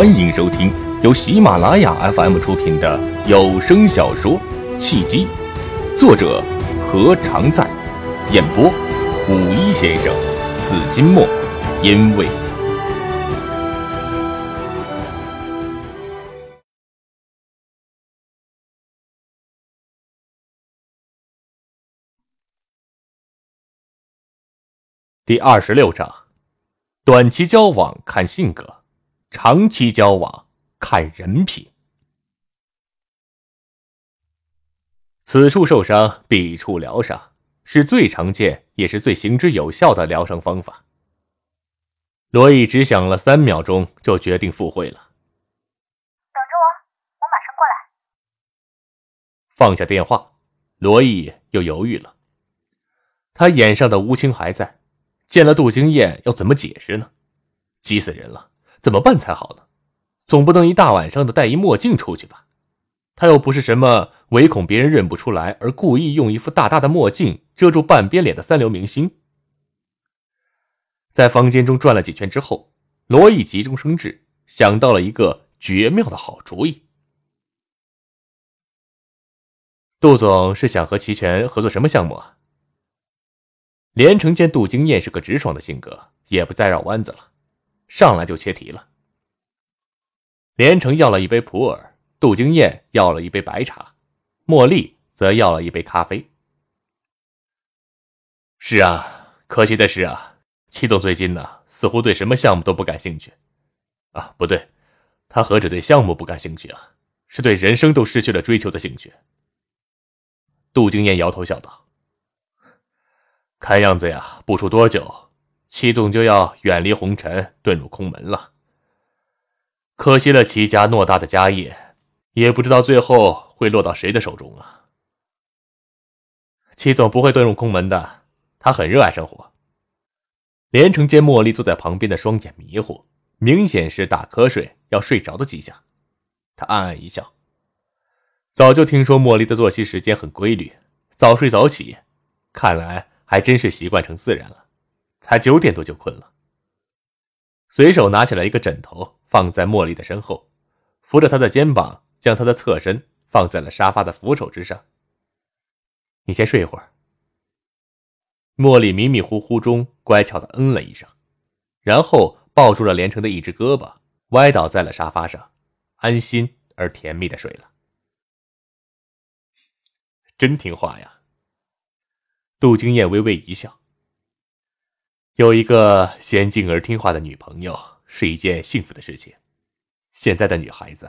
欢迎收听由喜马拉雅 FM 出品的有声小说《契机》，作者何常在，演播五一先生、紫金墨，因为第二十六章，短期交往看性格。长期交往看人品，此处受伤，彼处疗伤，是最常见也是最行之有效的疗伤方法。罗毅只想了三秒钟，就决定赴会了。等着我，我马上过来。放下电话，罗毅又犹豫了。他眼上的乌青还在，见了杜经燕要怎么解释呢？急死人了！怎么办才好呢？总不能一大晚上的戴一墨镜出去吧？他又不是什么唯恐别人认不出来而故意用一副大大的墨镜遮住半边脸的三流明星。在房间中转了几圈之后，罗毅急中生智，想到了一个绝妙的好主意。杜总是想和齐全合作什么项目啊？连城见杜经燕是个直爽的性格，也不再绕弯子了。上来就切题了。连城要了一杯普洱，杜经燕要了一杯白茶，茉莉则要了一杯咖啡。是啊，可惜的是啊，齐总最近呢，似乎对什么项目都不感兴趣。啊，不对，他何止对项目不感兴趣啊，是对人生都失去了追求的兴趣。杜经燕摇头笑道：“看样子呀，不出多久。”齐总就要远离红尘，遁入空门了。可惜了齐家偌大的家业，也不知道最后会落到谁的手中啊。齐总不会遁入空门的，他很热爱生活。连城见茉莉坐在旁边的双眼迷糊，明显是打瞌睡要睡着的迹象，他暗暗一笑。早就听说茉莉的作息时间很规律，早睡早起，看来还真是习惯成自然了。才九点多就困了，随手拿起来一个枕头放在茉莉的身后，扶着她的肩膀，将她的侧身放在了沙发的扶手之上。你先睡一会儿。茉莉迷迷糊糊中乖巧的嗯了一声，然后抱住了连城的一只胳膊，歪倒在了沙发上，安心而甜蜜的睡了。真听话呀。杜经燕微微一笑。有一个娴静而听话的女朋友是一件幸福的事情。现在的女孩子，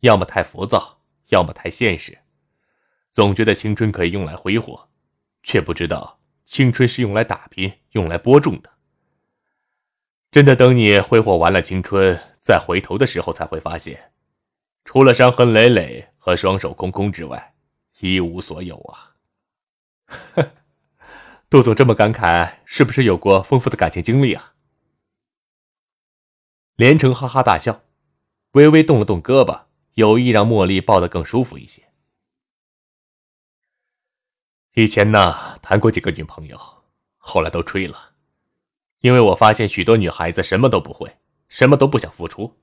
要么太浮躁，要么太现实，总觉得青春可以用来挥霍，却不知道青春是用来打拼、用来播种的。真的等你挥霍完了青春，再回头的时候，才会发现，除了伤痕累累和双手空空之外，一无所有啊！呵。杜总这么感慨，是不是有过丰富的感情经历啊？连城哈哈大笑，微微动了动胳膊，有意让茉莉抱得更舒服一些。以前呢，谈过几个女朋友，后来都吹了，因为我发现许多女孩子什么都不会，什么都不想付出，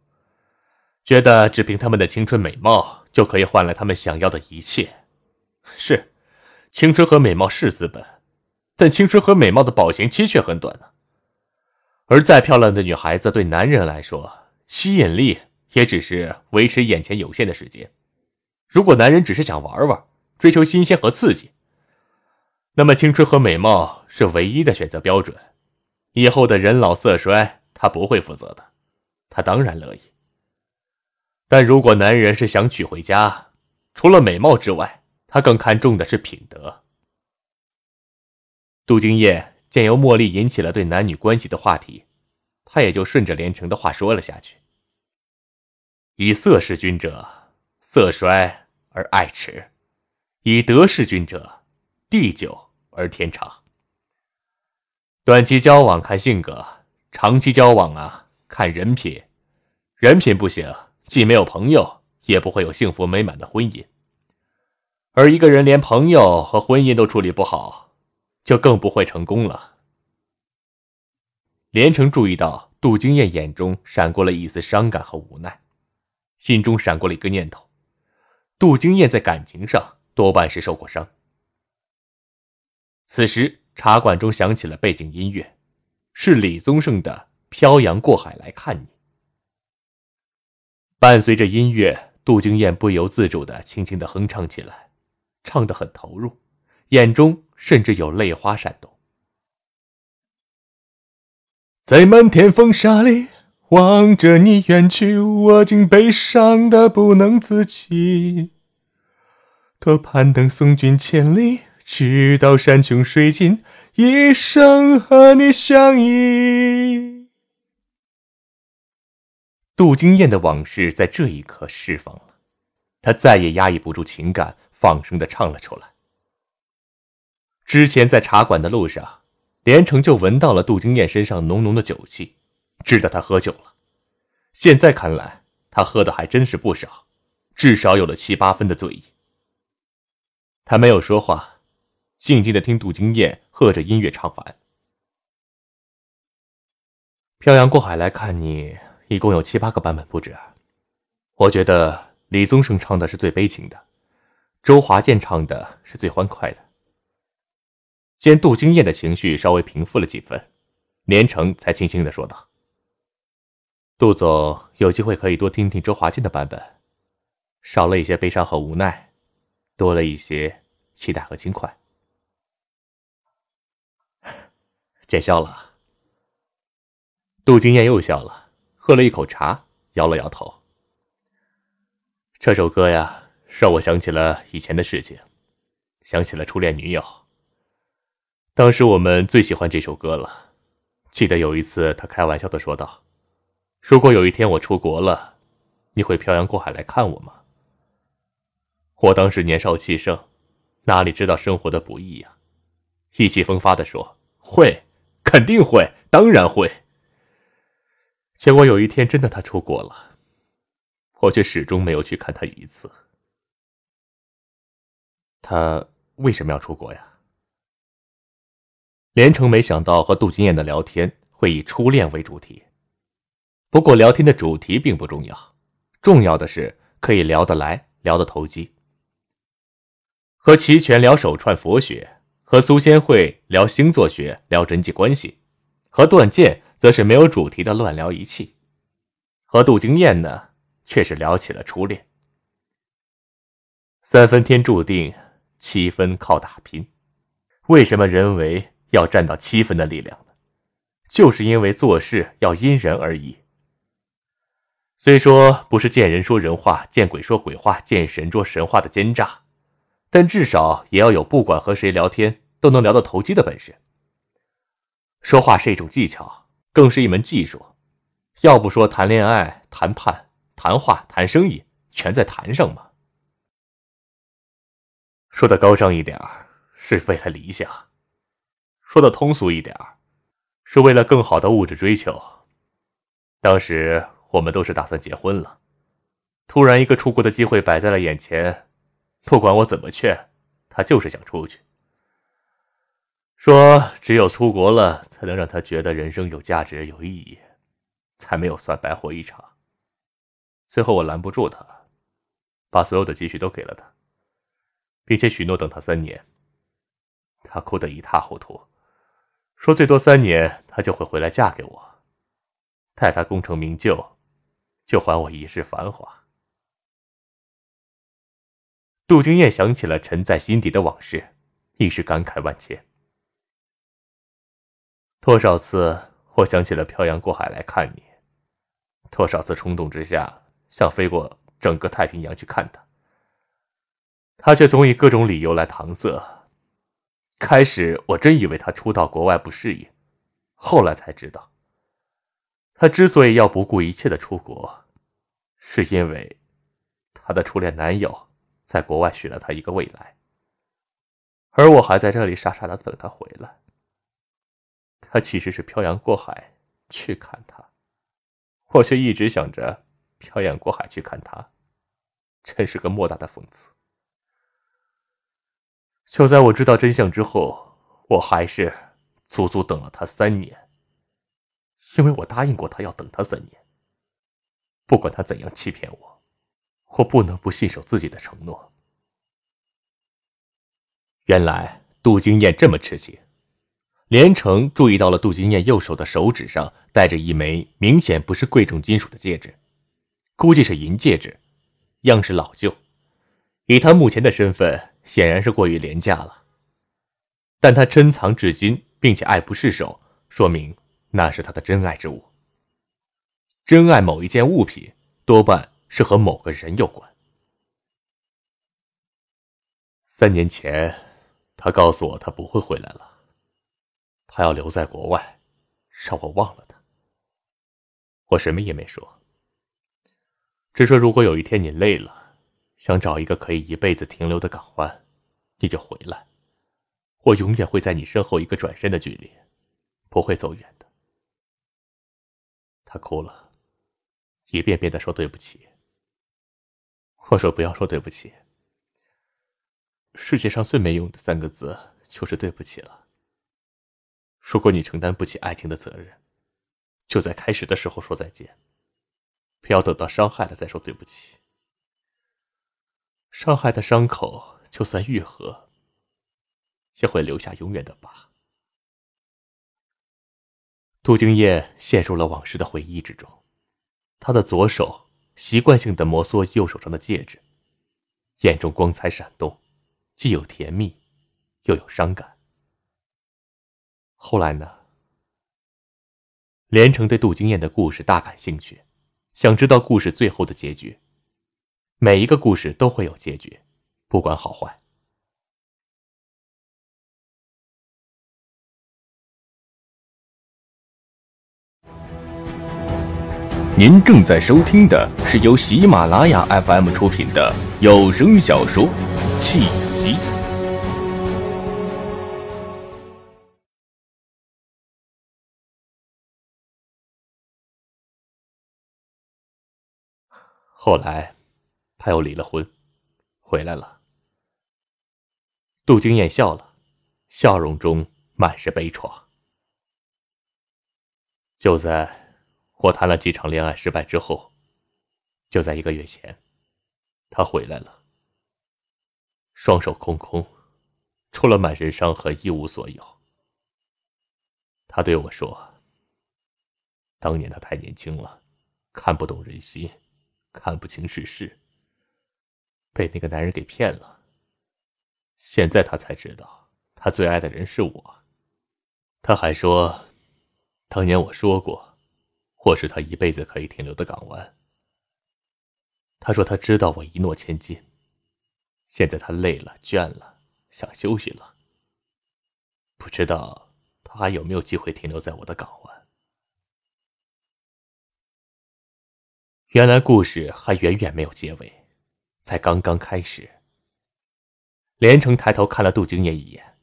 觉得只凭她们的青春美貌就可以换来她们想要的一切。是，青春和美貌是资本。但青春和美貌的保鲜期却很短呢。而再漂亮的女孩子，对男人来说，吸引力也只是维持眼前有限的时间。如果男人只是想玩玩，追求新鲜和刺激，那么青春和美貌是唯一的选择标准。以后的人老色衰，他不会负责的，他当然乐意。但如果男人是想娶回家，除了美貌之外，他更看重的是品德。杜金燕见由茉莉引起了对男女关系的话题，她也就顺着连城的话说了下去：“以色事君者，色衰而爱弛；以德事君者，地久而天长。短期交往看性格，长期交往啊看人品。人品不行，既没有朋友，也不会有幸福美满的婚姻。而一个人连朋友和婚姻都处理不好。”就更不会成功了。连城注意到杜金燕眼中闪过了一丝伤感和无奈，心中闪过了一个念头：杜金燕在感情上多半是受过伤。此时，茶馆中响起了背景音乐，是李宗盛的《漂洋过海来看你》。伴随着音乐，杜金燕不由自主的轻轻的哼唱起来，唱得很投入，眼中甚至有泪花闪动。在漫天风沙里望着你远去，我竟悲伤的不能自己。多攀登送君千里，直到山穷水尽，一生和你相依。杜金燕的往事在这一刻释放了，她再也压抑不住情感，放声的唱了出来。之前在茶馆的路上。连城就闻到了杜金燕身上浓浓的酒气，知道她喝酒了。现在看来，她喝的还真是不少，至少有了七八分的醉意。他没有说话，静静的听杜金燕和着音乐唱完。漂洋过海来看你，一共有七八个版本不止。我觉得李宗盛唱的是最悲情的，周华健唱的是最欢快的。见杜金燕的情绪稍微平复了几分，连城才轻轻的说道：“杜总有机会可以多听听周华健的版本，少了一些悲伤和无奈，多了一些期待和轻快。”见笑了。杜金燕又笑了，喝了一口茶，摇了摇头。这首歌呀，让我想起了以前的事情，想起了初恋女友。当时我们最喜欢这首歌了，记得有一次他开玩笑的说道：“如果有一天我出国了，你会漂洋过海来看我吗？”我当时年少气盛，哪里知道生活的不易呀，意气风发的说：“会，肯定会，当然会。”结果有一天真的他出国了，我却始终没有去看他一次。他为什么要出国呀？连城没想到和杜金燕的聊天会以初恋为主题，不过聊天的主题并不重要，重要的是可以聊得来，聊得投机。和齐全聊手串佛学，和苏仙慧聊星座学，聊人际关系，和段剑则是没有主题的乱聊一气，和杜金燕呢，却是聊起了初恋。三分天注定，七分靠打拼，为什么人为？要占到七分的力量呢，就是因为做事要因人而异。虽说不是见人说人话，见鬼说鬼话，见神说神话的奸诈，但至少也要有不管和谁聊天都能聊到投机的本事。说话是一种技巧，更是一门技术。要不说谈恋爱、谈判、谈话、谈生意，全在谈上吗？说的高尚一点是为了理想。说的通俗一点是为了更好的物质追求。当时我们都是打算结婚了，突然一个出国的机会摆在了眼前，不管我怎么劝，他就是想出去。说只有出国了，才能让他觉得人生有价值、有意义，才没有算白活一场。最后我拦不住他，把所有的积蓄都给了他，并且许诺等他三年。他哭得一塌糊涂。说最多三年，她就会回来嫁给我，待她功成名就，就还我一世繁华。杜金燕想起了沉在心底的往事，一时感慨万千。多少次我想起了漂洋过海来看你，多少次冲动之下想飞过整个太平洋去看他，他却总以各种理由来搪塞。开始我真以为他初到国外不适应，后来才知道，他之所以要不顾一切的出国，是因为他的初恋男友在国外许了他一个未来，而我还在这里傻傻的等他回来。他其实是漂洋过海去看他，我却一直想着漂洋过海去看他，真是个莫大的讽刺。就在我知道真相之后，我还是足足等了他三年。因为我答应过他要等他三年。不管他怎样欺骗我，我不能不信守自己的承诺。原来杜金燕这么痴情。连城注意到了杜金燕右手的手指上戴着一枚明显不是贵重金属的戒指，估计是银戒指，样式老旧。以他目前的身份，显然是过于廉价了。但他珍藏至今，并且爱不释手，说明那是他的真爱之物。真爱某一件物品，多半是和某个人有关。三年前，他告诉我他不会回来了。他要留在国外，让我忘了他。我什么也没说，只说如果有一天你累了，想找一个可以一辈子停留的港湾，你就回来。我永远会在你身后一个转身的距离，不会走远的。他哭了，一遍遍的说对不起。我说不要说对不起。世界上最没用的三个字就是对不起了。如果你承担不起爱情的责任，就在开始的时候说再见，不要等到伤害了再说对不起。伤害的伤口就算愈合，也会留下永远的疤。杜金燕陷入了往事的回忆之中，她的左手习惯性的摩挲右手上的戒指，眼中光彩闪动，既有甜蜜，又有伤感。后来呢？连城对杜金燕的故事大感兴趣，想知道故事最后的结局。每一个故事都会有结局，不管好坏。您正在收听的是由喜马拉雅 FM 出品的有声小说《契机》。后来，他又离了婚，回来了。杜金燕笑了，笑容中满是悲怆。就在我谈了几场恋爱失败之后，就在一个月前，他回来了，双手空空，除了满身伤痕一无所有。他对我说：“当年他太年轻了，看不懂人心。”看不清世事，被那个男人给骗了。现在他才知道，他最爱的人是我。他还说，当年我说过，我是他一辈子可以停留的港湾。他说他知道我一诺千金，现在他累了、倦了，想休息了。不知道他还有没有机会停留在我的港湾。原来故事还远远没有结尾，才刚刚开始。连城抬头看了杜金燕一眼，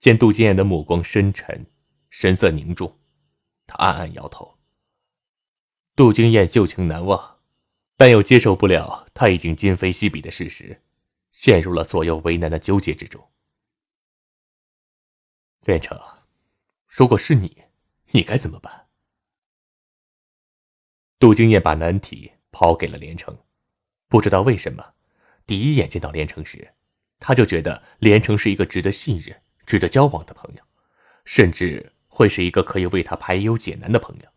见杜金燕的目光深沉，神色凝重，他暗暗摇头。杜金燕旧情难忘，但又接受不了他已经今非昔比的事实，陷入了左右为难的纠结之中。连城，如果是你，你该怎么办？杜金燕把难题。抛给了连城，不知道为什么，第一眼见到连城时，他就觉得连城是一个值得信任、值得交往的朋友，甚至会是一个可以为他排忧解难的朋友，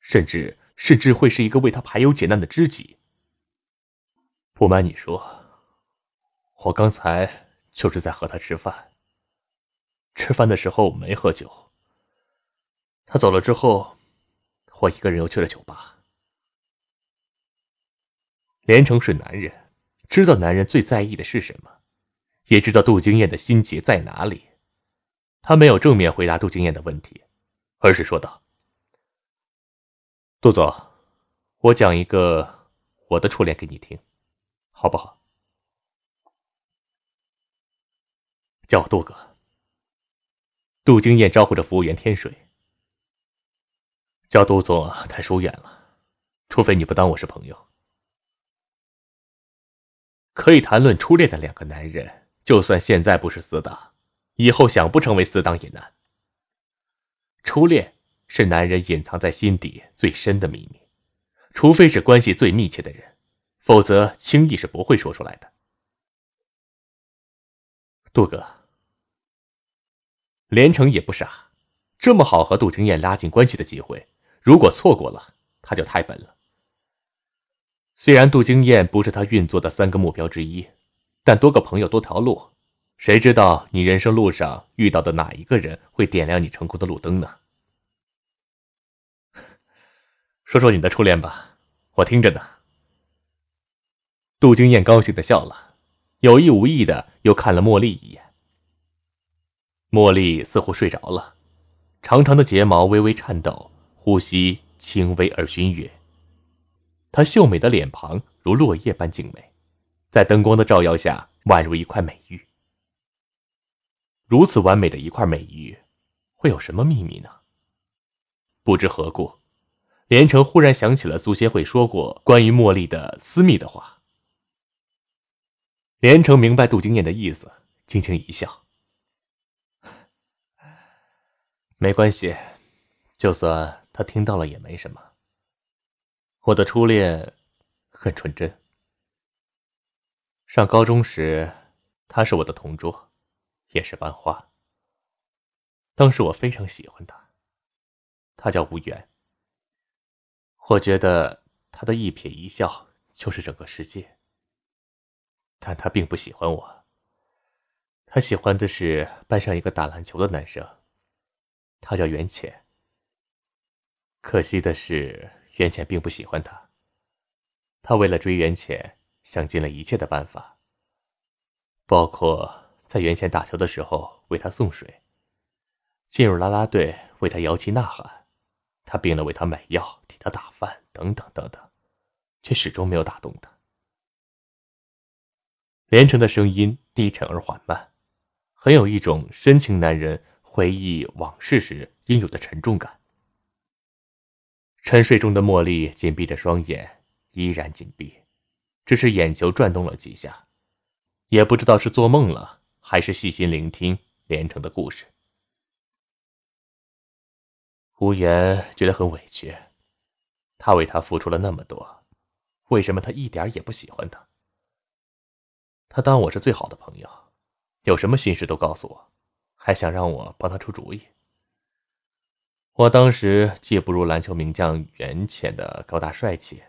甚至甚至会是一个为他排忧解难的知己。不瞒你说，我刚才就是在和他吃饭。吃饭的时候我没喝酒。他走了之后，我一个人又去了酒吧。连城是男人，知道男人最在意的是什么，也知道杜金燕的心结在哪里。他没有正面回答杜金燕的问题，而是说道：“杜总，我讲一个我的初恋给你听，好不好？叫我杜哥。”杜金燕招呼着服务员添水：“叫杜总太疏远了，除非你不当我是朋友。”可以谈论初恋的两个男人，就算现在不是死党，以后想不成为死党也难。初恋是男人隐藏在心底最深的秘密，除非是关系最密切的人，否则轻易是不会说出来的。杜哥，连城也不傻，这么好和杜经燕拉近关系的机会，如果错过了，他就太笨了。虽然杜经燕不是他运作的三个目标之一，但多个朋友多条路，谁知道你人生路上遇到的哪一个人会点亮你成功的路灯呢？说说你的初恋吧，我听着呢。杜经燕高兴的笑了，有意无意的又看了茉莉一眼。茉莉似乎睡着了，长长的睫毛微微颤抖，呼吸轻微而均匀。她秀美的脸庞如落叶般静美，在灯光的照耀下，宛如一块美玉。如此完美的一块美玉，会有什么秘密呢？不知何故，连城忽然想起了苏协会说过关于茉莉的私密的话。连城明白杜经燕的意思，轻轻一笑：“ 没关系，就算他听到了也没什么。”我的初恋很纯真。上高中时，他是我的同桌，也是班花。当时我非常喜欢他，他叫吴源。我觉得他的一颦一笑就是整个世界。但他并不喜欢我，他喜欢的是班上一个打篮球的男生，他叫袁浅。可惜的是。袁浅并不喜欢他，他为了追袁浅，想尽了一切的办法，包括在袁浅打球的时候为他送水，进入啦啦队为他摇旗呐喊，他病了为他买药、替他打饭，等等等等，却始终没有打动他。连城的声音低沉而缓慢，很有一种深情男人回忆往事时应有的沉重感。沉睡中的茉莉紧闭着双眼，依然紧闭，只是眼球转动了几下，也不知道是做梦了，还是细心聆听连城的故事。无言觉得很委屈，他为他付出了那么多，为什么他一点也不喜欢他？他当我是最好的朋友，有什么心事都告诉我，还想让我帮他出主意。我当时既不如篮球名将袁浅的高大帅气，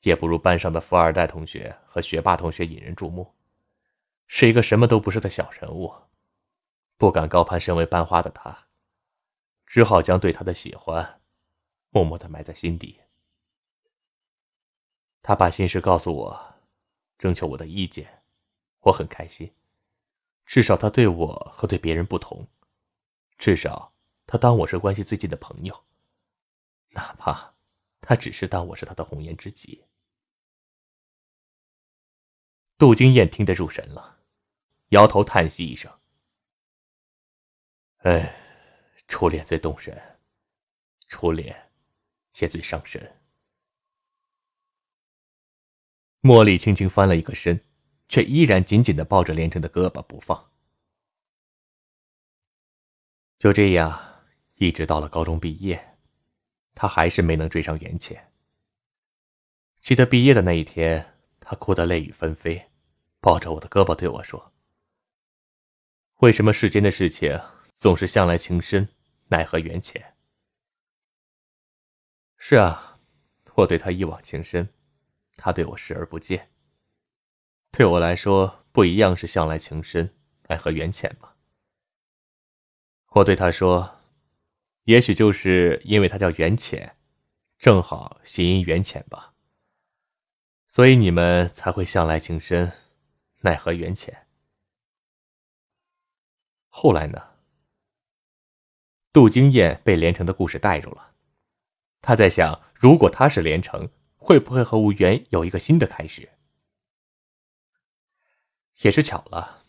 也不如班上的富二代同学和学霸同学引人注目，是一个什么都不是的小人物，不敢高攀身为班花的他，只好将对他的喜欢默默的埋在心底。他把心事告诉我，征求我的意见，我很开心，至少他对我和对别人不同，至少。他当我是关系最近的朋友，哪怕他只是当我是他的红颜知己。杜金燕听得入神了，摇头叹息一声：“哎，初恋最动人，初恋也最伤神。”茉莉轻轻翻了一个身，却依然紧紧的抱着连城的胳膊不放。就这样。一直到了高中毕业，他还是没能追上袁浅。记得毕业的那一天，他哭得泪雨纷飞，抱着我的胳膊对我说：“为什么世间的事情总是向来情深，奈何缘浅？”是啊，我对他一往情深，他对我视而不见。对我来说，不一样是向来情深，奈何缘浅吗？我对他说。也许就是因为他叫袁浅，正好谐音缘浅吧。所以你们才会向来情深，奈何缘浅。后来呢？杜经燕被连城的故事带入了，他在想：如果他是连城，会不会和吴缘有一个新的开始？也是巧了，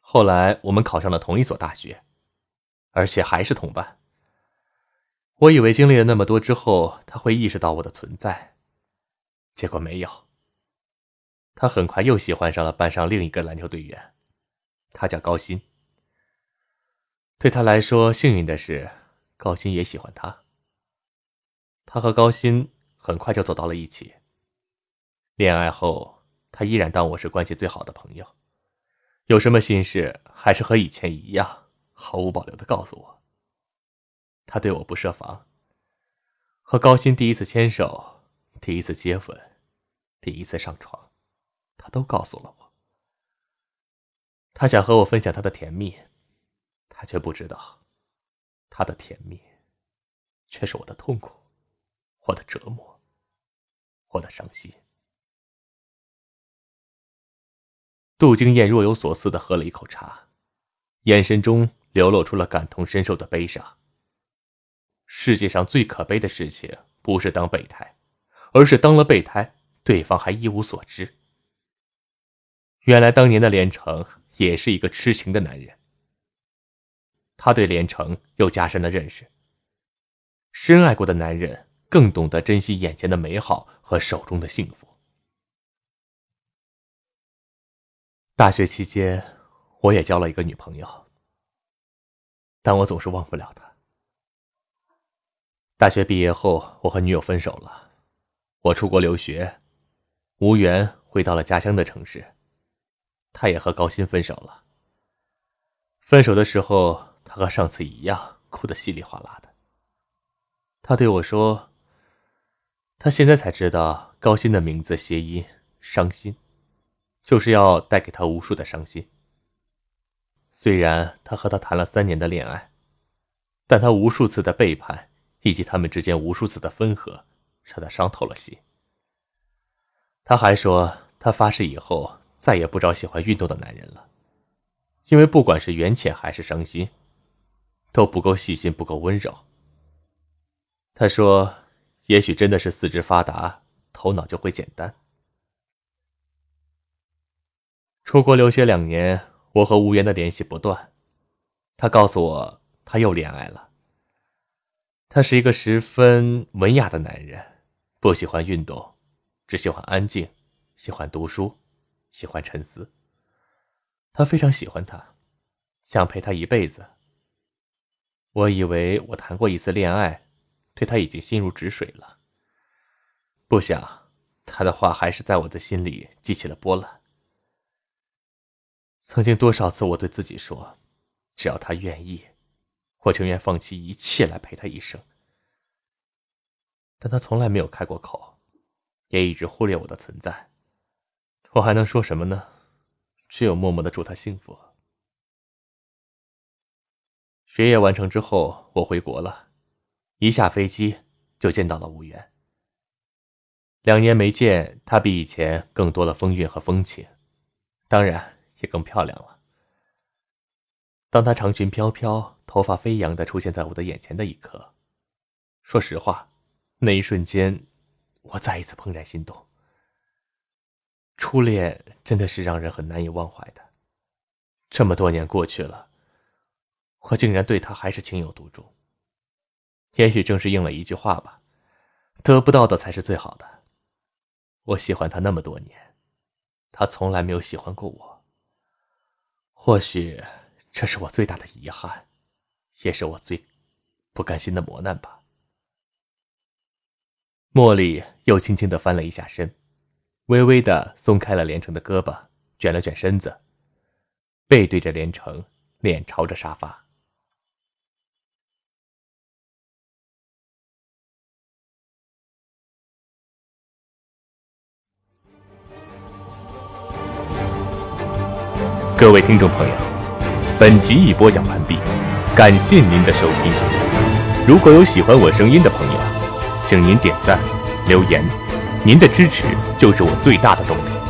后来我们考上了同一所大学，而且还是同班。我以为经历了那么多之后，他会意识到我的存在，结果没有。他很快又喜欢上了班上另一个篮球队员，他叫高鑫。对他来说，幸运的是，高鑫也喜欢他。他和高鑫很快就走到了一起。恋爱后，他依然当我是关系最好的朋友，有什么心事还是和以前一样，毫无保留的告诉我。他对我不设防，和高鑫第一次牵手，第一次接吻，第一次上床，他都告诉了我。他想和我分享他的甜蜜，他却不知道，他的甜蜜，却是我的痛苦，我的折磨，我的伤心。杜经燕若有所思的喝了一口茶，眼神中流露出了感同身受的悲伤。世界上最可悲的事情，不是当备胎，而是当了备胎，对方还一无所知。原来当年的连城也是一个痴情的男人，他对连城又加深了认识。深爱过的男人更懂得珍惜眼前的美好和手中的幸福。大学期间，我也交了一个女朋友，但我总是忘不了她。大学毕业后，我和女友分手了，我出国留学，无缘回到了家乡的城市，他也和高鑫分手了。分手的时候，他和上次一样，哭得稀里哗啦的。他对我说：“他现在才知道高鑫的名字谐音‘伤心’。”就是要带给他无数的伤心。虽然他和他谈了三年的恋爱，但他无数次的背叛，以及他们之间无数次的分合，让他伤透了心。他还说，他发誓以后再也不找喜欢运动的男人了，因为不管是缘浅还是伤心，都不够细心，不够温柔。他说，也许真的是四肢发达，头脑就会简单。出国留学两年，我和吴源的联系不断。他告诉我，他又恋爱了。他是一个十分文雅的男人，不喜欢运动，只喜欢安静，喜欢读书，喜欢沉思。他非常喜欢他，想陪他一辈子。我以为我谈过一次恋爱，对他已经心如止水了。不想，他的话还是在我的心里激起了波澜。曾经多少次，我对自己说：“只要他愿意，我情愿放弃一切来陪他一生。”但他从来没有开过口，也一直忽略我的存在。我还能说什么呢？只有默默的祝他幸福。学业完成之后，我回国了，一下飞机就见到了吴缘。两年没见，他比以前更多了风韵和风情，当然。也更漂亮了。当他长裙飘飘、头发飞扬的出现在我的眼前的一刻，说实话，那一瞬间，我再一次怦然心动。初恋真的是让人很难以忘怀的。这么多年过去了，我竟然对他还是情有独钟。也许正是应了一句话吧：“得不到的才是最好的。”我喜欢他那么多年，他从来没有喜欢过我。或许这是我最大的遗憾，也是我最不甘心的磨难吧。茉莉又轻轻的翻了一下身，微微的松开了连城的胳膊，卷了卷身子，背对着连城，脸朝着沙发。各位听众朋友，本集已播讲完毕，感谢您的收听。如果有喜欢我声音的朋友，请您点赞、留言，您的支持就是我最大的动力。